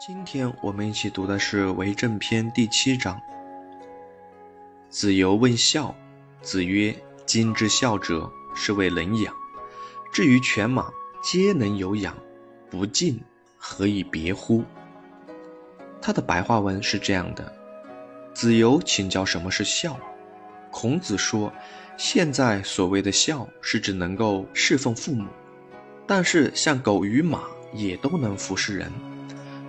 今天我们一起读的是《为政篇》第七章。子游问孝，子曰：“今之孝者，是谓能养。至于犬马，皆能有养，不敬，何以别乎？”他的白话文是这样的：子游请教什么是孝，孔子说，现在所谓的孝，是指能够侍奉父母，但是像狗与马也都能服侍人。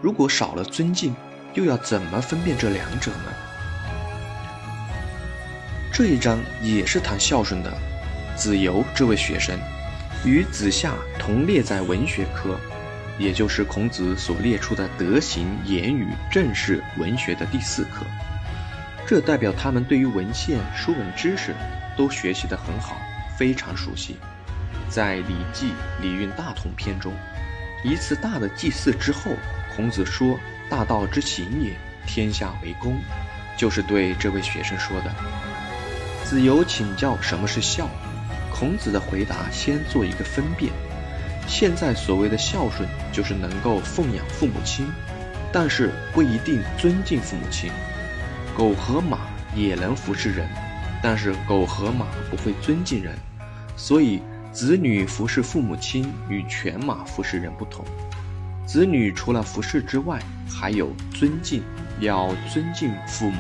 如果少了尊敬，又要怎么分辨这两者呢？这一章也是谈孝顺的。子游这位学生，与子夏同列在文学科，也就是孔子所列出的德行、言语、政事、文学的第四科。这代表他们对于文献、书本知识都学习得很好，非常熟悉。在《礼记·礼运大同篇》中，一次大的祭祀之后。孔子说：“大道之行也，天下为公。”就是对这位学生说的。子游请教什么是孝，孔子的回答先做一个分辨。现在所谓的孝顺，就是能够奉养父母亲，但是不一定尊敬父母亲。狗和马也能服侍人，但是狗和马不会尊敬人，所以子女服侍父母亲与犬马服侍人不同。子女除了服侍之外，还有尊敬，要尊敬父母，